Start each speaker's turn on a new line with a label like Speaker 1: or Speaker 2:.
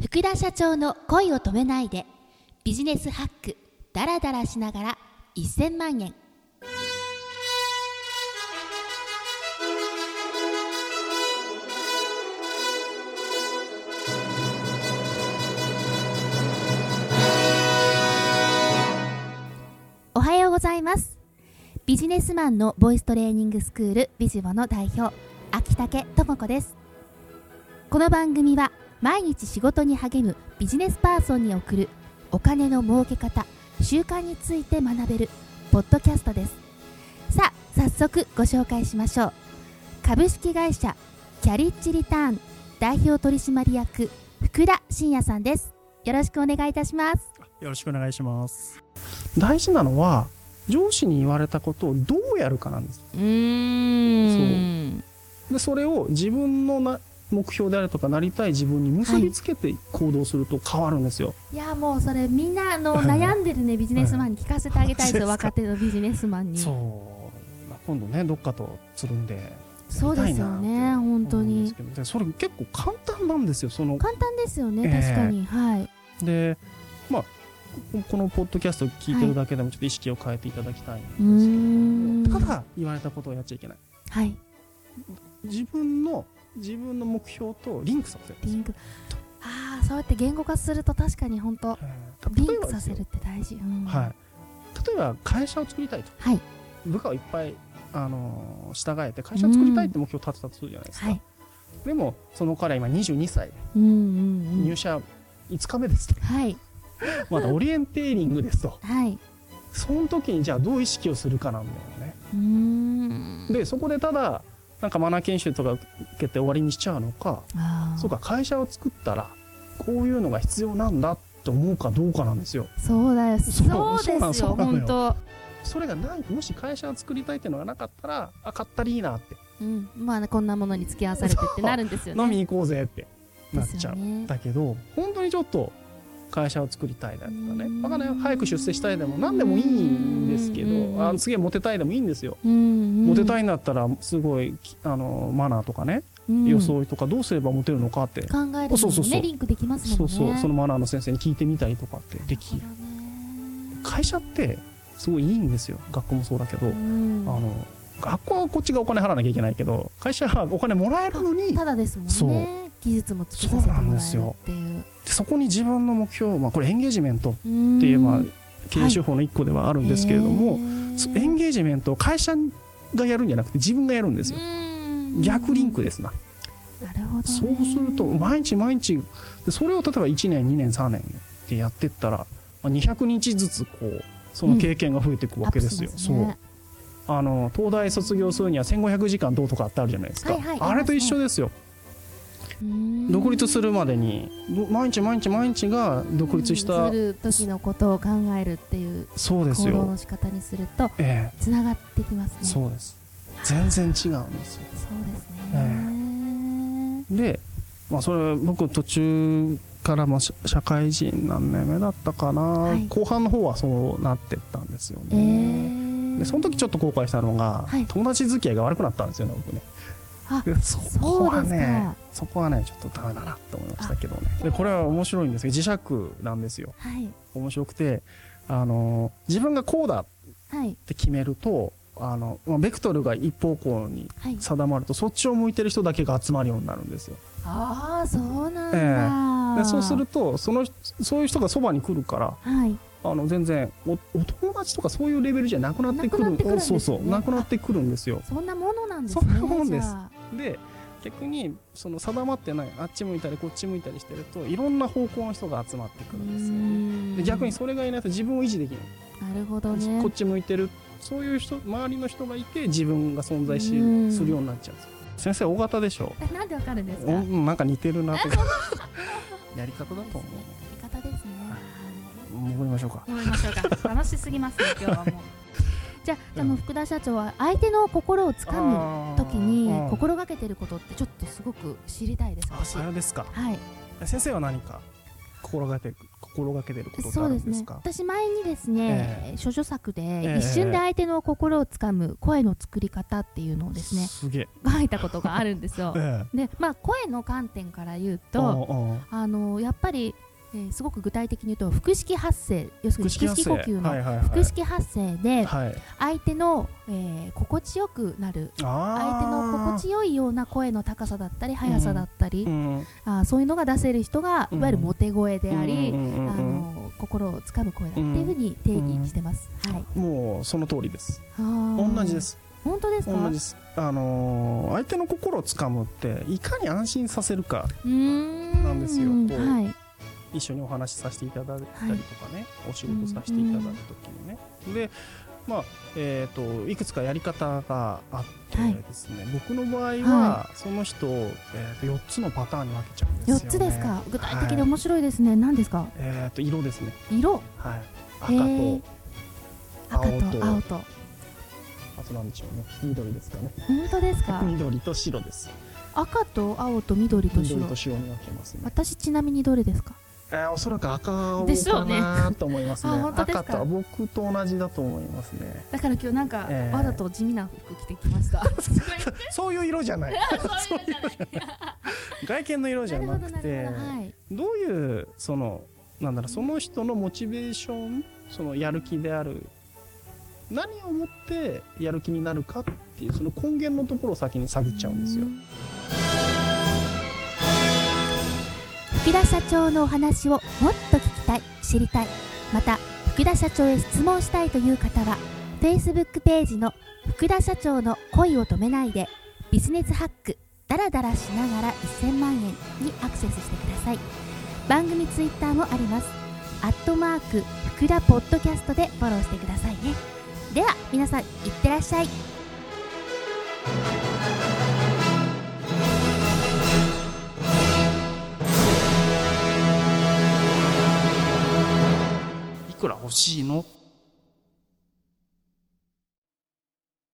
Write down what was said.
Speaker 1: 福田社長の恋を止めないでビジネスハックダラダラしながら1000万円。おはようございます。ビジネスマンのボイストレーニングスクールビジボの代表秋竹智子です。この番組は毎日仕事に励むビジネスパーソンに送るお金の儲け方習慣について学べるポッドキャストです。さあ早速ご紹介しましょう。株式会社キャリッジリターン代表取締役福田真也さんです。よろしくお願いいたします。
Speaker 2: よろしくお願いします。大事なのは上司に言われたことをどうやるかなんです。
Speaker 1: うーん。
Speaker 2: でそれを自分のな目標であるとかなりたい自分に結びつけて行動すると変わるんですよ、
Speaker 1: いやもうそれみんなあの悩んでるね ビジネスマンに聞かせてあげたいですよ
Speaker 2: はい
Speaker 1: 若手のビジネスマンに。
Speaker 2: そう。まあ今度ねどっかとつるんで
Speaker 1: そうですよね本当に。
Speaker 2: それ結構簡単なんですよその。
Speaker 1: 簡単ですよね、
Speaker 2: ええ
Speaker 1: 確かに。はい。
Speaker 2: でまあここのポッドキャストを聞いてるだけでもちょっと意識を変えていただきたいんです
Speaker 1: うーん。
Speaker 2: けどただ言われたことをやっちゃいけない。
Speaker 1: はい。
Speaker 2: 自分の自分の目標とリンクさせる
Speaker 1: リンク。ああそうやって言語化すると確かに本当
Speaker 2: えー
Speaker 1: リンクさせるって大事、うん。
Speaker 2: はい、例えば会社を作りたいと。
Speaker 1: はい。
Speaker 2: 部下をいっぱい、あのー従えて会社を作りたいって目標を立てたとするじゃないですか、
Speaker 1: はい。
Speaker 2: でもその彼は今22歳。
Speaker 1: うんうんうん。
Speaker 2: 入社5日目ですと、
Speaker 1: はい。
Speaker 2: まだオリエンテーリングですと。
Speaker 1: はい。
Speaker 2: その時にじゃあどう意識をするかなんだよね。
Speaker 1: うーん。
Speaker 2: でそこでただなんかマナー研修とか受けて終わりにしちゃうのかそうか会社を作ったらこういうのが必要なんだって思うかどうかなんですよ。
Speaker 1: そうだよ。
Speaker 2: そう
Speaker 1: ですよ本当。
Speaker 2: それがないもし会社を作りたいっていうのがなかったらあ買ったらいいなって。
Speaker 1: うん。まあこんなものに付き合わされてってなるんですよね。
Speaker 2: 飲みに行こうぜってなっちゃう、
Speaker 1: よね
Speaker 2: だけど本当にちょっと会社を作りたいだとかね。かんない早く出世したいでも何でもいいんですけ
Speaker 1: うん。
Speaker 2: どあすげえモテたいでもいいんですよ、モテたいんだったらすごいきあのマナーとかね、
Speaker 1: うん。
Speaker 2: 装いとかどうすればモテるのかって、
Speaker 1: 考えるの
Speaker 2: そうそうそう
Speaker 1: リンクできますもんね。
Speaker 2: そうそうそのマナーの先生に聞いてみたりとかってできる。会社ってすごいいいんですよ。学校もそうだけど、
Speaker 1: うん。
Speaker 2: あの学校はこっちがお金払わなきゃいけないけど会社はお金もらえるのに
Speaker 1: ただですもん
Speaker 2: そう。
Speaker 1: ね技術もつけさせてもらえるっていう
Speaker 2: でそこに自分の目標、まあ、これエンゲージメント
Speaker 1: っ
Speaker 2: っていう、まあ、経営手法の一個ではあるんですけれども、そエンゲージメントを会社がやるんじゃなくて自分がやるんですよ。逆リンクですな。
Speaker 1: なるほどね。
Speaker 2: そうすると毎日毎日でそれを例えば1年2年3年でやってったらまあ200日ずつこうその経験が増えていくわけですよ、
Speaker 1: アップしますね。
Speaker 2: そう。あの東大卒業するには1500時間どうとかってあるじゃないですか、
Speaker 1: はいはい。
Speaker 2: あれと一緒ですよ。
Speaker 1: うん
Speaker 2: 独立するまでに。ど毎日毎日毎日が独立した、
Speaker 1: する時のことを考えるっていう
Speaker 2: そうですよ。
Speaker 1: 行動の仕方にすると
Speaker 2: え
Speaker 1: つながってきます
Speaker 2: え
Speaker 1: ね。
Speaker 2: そうです。全然違うんですよ。
Speaker 1: そうですね。
Speaker 2: で、まあ、それ僕途中からも社社会人何年目だったかな、
Speaker 1: はい。
Speaker 2: 後半の方はそうなってったんですよ
Speaker 1: え
Speaker 2: ね、
Speaker 1: ー
Speaker 2: でその時ちょっと後悔したのが、
Speaker 1: はい。
Speaker 2: 友達付き合いが悪くなったんですよね僕ねそこはね
Speaker 1: か。
Speaker 2: そこはねちょっとダメだなと思いましたけどね。でこれは面白いんですけど磁石なんですよ。
Speaker 1: はい。
Speaker 2: 面白くてあの自分がこうだっ
Speaker 1: はい。
Speaker 2: て決めるとあのまあベクトルが一方向に
Speaker 1: はい。
Speaker 2: 定まるとそっちを向いてる人だけが集まるようになるんですよ。
Speaker 1: ああそうなんだ、
Speaker 2: えでそうするとそのそういう人がそばに来るから
Speaker 1: はい。
Speaker 2: あの全然おお友達とかそういうレベルじゃなくなってくる。そうそうなくなってくるんですよ。
Speaker 1: そんなものなんですね
Speaker 2: そんなもんですで逆にその定まってないあっち向いたりこっち向いたりしてるといろんな方向の人が集まってくるんですよね。で逆にそれがいないと自分を維持できない、
Speaker 1: なるほどね。
Speaker 2: こっち向いてる。そういう人周りの人がいて自分が存在し
Speaker 1: うん。
Speaker 2: するようになっちゃうんですよ。先生大型でしょ
Speaker 1: え なんでわかるんです
Speaker 2: お
Speaker 1: か
Speaker 2: うんなんか似てるなと。やり方だと思う。
Speaker 1: やり方ですね。
Speaker 2: 戻りましょうか。
Speaker 1: 戻りましょうか。楽しすぎますね今日はもうじゃあじゃあもう福田社長は相手の心をつかむ時に心がけてることってちょっとすごく知りたいです
Speaker 2: あそれですか。
Speaker 1: はい。
Speaker 2: 先生は何か心がけて心がけてることってあるんですか？
Speaker 1: 私前にですね、えー、処女作で、えー、一瞬で相手の心をつかむ声の作り方っていうのをですね書いたことがあるんですよ。えー、でまあ声の観点から言うとあのやっぱりえー、すごく具体的に言うと腹式発声要するに腹式呼吸の腹式発声で相手の、えー、心地よくなる相手の心地よいような声の高さだったり速さだったり、うん、あそういうのが出せる人が、いわゆるモテ声であり、あの心をつかむ声だっていうふうに定義してます、
Speaker 2: はい、もうその通りです。同じです。
Speaker 1: 本当ですか？
Speaker 2: 同じです。あのー、相手の心をつかむっていかに安心させるかなんですよ。はい一緒にお話しさせていただいたりとかね、はい、お仕事させていただく時にね、うん、でまあえーと、いくつかやり方があってですね、はい、僕の場合は、その人を、えーと、4つのパターンに分けちゃうんですよ、ね、4
Speaker 1: つですか？具体的で面白いですね、はい、何ですか、
Speaker 2: えーと、色ですね。
Speaker 1: 色、
Speaker 2: はい、赤と青
Speaker 1: と青と。
Speaker 2: あとなんでしょうね。緑ですかね。
Speaker 1: 本当ですか？
Speaker 2: 緑と白です。
Speaker 1: 赤と青と緑と白。
Speaker 2: 緑と白に分けますね。
Speaker 1: 私ちなみにどれですか？
Speaker 2: えー、おそらく赤かなと思いますね。ね赤と僕と同じだと思いますね。
Speaker 1: だから今日なんか、えー、わざと地味な服着てきました。
Speaker 2: そういう色じゃない。外見の色じゃなくて、はい、どういうそのなんだろうその人のモチベーション、そのやる気である何をもってやる気になるかっていうその根源のところを先に探っちゃうんですよ。
Speaker 1: 福田社長のお話をもっと聞きたい知りたい。また福田社長へ質問したいという方は Facebook ページの福田社長の恋を止めないでビジネスハックダラダラしながら1000万円にアクセスしてください。番組ツイッターもあります。アットマーク福田ポッドキャストでフォローしてくださいね。では皆さんいってらっしゃい。
Speaker 2: くら欲しいの？